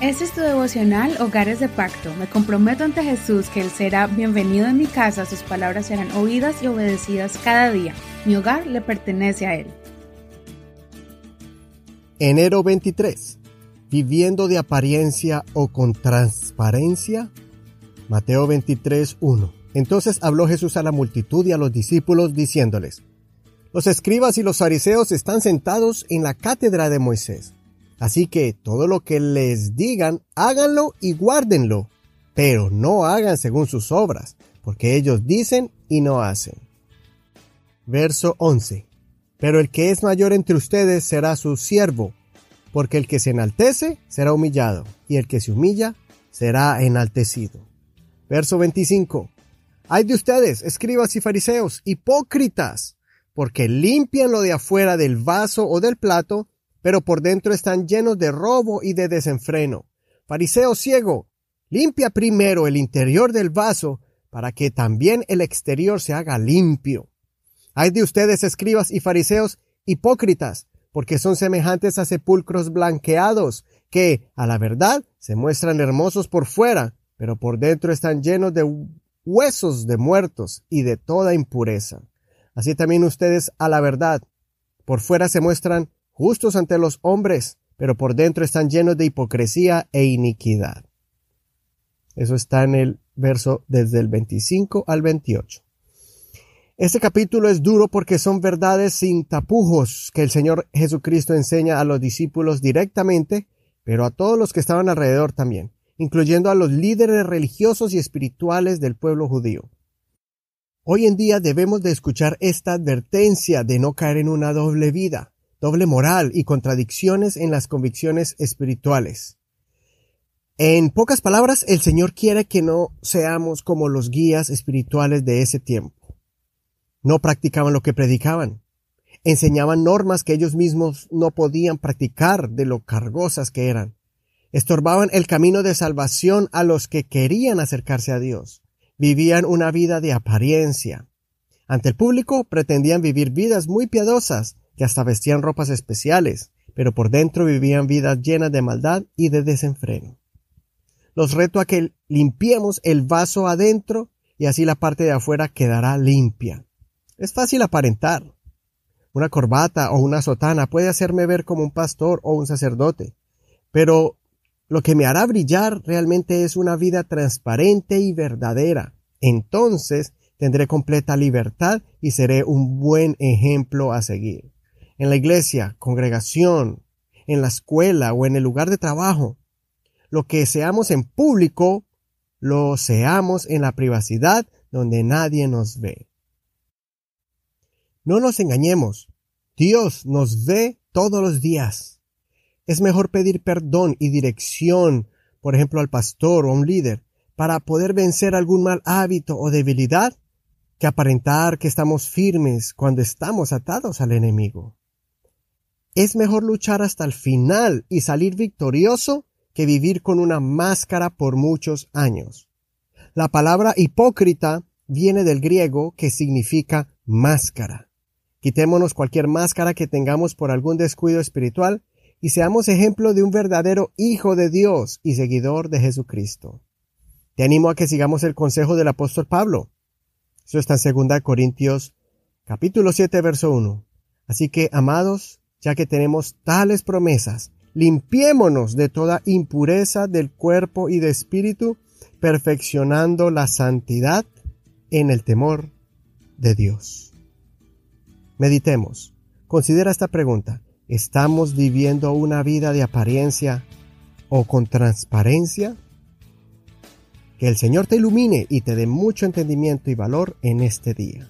Este es tu devocional Hogares de Pacto. Me comprometo ante Jesús que Él será bienvenido en mi casa, sus palabras serán oídas y obedecidas cada día. Mi hogar le pertenece a Él. Enero 23. Viviendo de apariencia o con transparencia. Mateo 23, 1. Entonces habló Jesús a la multitud y a los discípulos diciéndoles, Los escribas y los fariseos están sentados en la cátedra de Moisés. Así que todo lo que les digan, háganlo y guárdenlo, pero no hagan según sus obras, porque ellos dicen y no hacen. Verso 11. Pero el que es mayor entre ustedes será su siervo, porque el que se enaltece será humillado, y el que se humilla será enaltecido. Verso 25. Hay de ustedes, escribas y fariseos, hipócritas, porque limpian lo de afuera del vaso o del plato, pero por dentro están llenos de robo y de desenfreno. Fariseo ciego, limpia primero el interior del vaso para que también el exterior se haga limpio. Hay de ustedes escribas y fariseos hipócritas, porque son semejantes a sepulcros blanqueados, que, a la verdad, se muestran hermosos por fuera, pero por dentro están llenos de huesos de muertos y de toda impureza. Así también ustedes, a la verdad, por fuera se muestran justos ante los hombres, pero por dentro están llenos de hipocresía e iniquidad. Eso está en el verso desde el 25 al 28. Este capítulo es duro porque son verdades sin tapujos que el Señor Jesucristo enseña a los discípulos directamente, pero a todos los que estaban alrededor también, incluyendo a los líderes religiosos y espirituales del pueblo judío. Hoy en día debemos de escuchar esta advertencia de no caer en una doble vida, doble moral y contradicciones en las convicciones espirituales. En pocas palabras, el Señor quiere que no seamos como los guías espirituales de ese tiempo. No practicaban lo que predicaban. Enseñaban normas que ellos mismos no podían practicar de lo cargosas que eran. Estorbaban el camino de salvación a los que querían acercarse a Dios. Vivían una vida de apariencia. Ante el público pretendían vivir vidas muy piadosas, que hasta vestían ropas especiales, pero por dentro vivían vidas llenas de maldad y de desenfreno. Los reto a que limpiemos el vaso adentro y así la parte de afuera quedará limpia. Es fácil aparentar. Una corbata o una sotana puede hacerme ver como un pastor o un sacerdote, pero lo que me hará brillar realmente es una vida transparente y verdadera. Entonces tendré completa libertad y seré un buen ejemplo a seguir en la iglesia, congregación, en la escuela o en el lugar de trabajo. Lo que seamos en público, lo seamos en la privacidad donde nadie nos ve. No nos engañemos. Dios nos ve todos los días. Es mejor pedir perdón y dirección, por ejemplo, al pastor o a un líder, para poder vencer algún mal hábito o debilidad, que aparentar que estamos firmes cuando estamos atados al enemigo. Es mejor luchar hasta el final y salir victorioso que vivir con una máscara por muchos años. La palabra hipócrita viene del griego que significa máscara. Quitémonos cualquier máscara que tengamos por algún descuido espiritual y seamos ejemplo de un verdadero Hijo de Dios y seguidor de Jesucristo. Te animo a que sigamos el consejo del apóstol Pablo. Eso está en 2 Corintios capítulo 7 verso 1. Así que, amados, ya que tenemos tales promesas, limpiémonos de toda impureza del cuerpo y de espíritu, perfeccionando la santidad en el temor de Dios. Meditemos. Considera esta pregunta. ¿Estamos viviendo una vida de apariencia o con transparencia? Que el Señor te ilumine y te dé mucho entendimiento y valor en este día.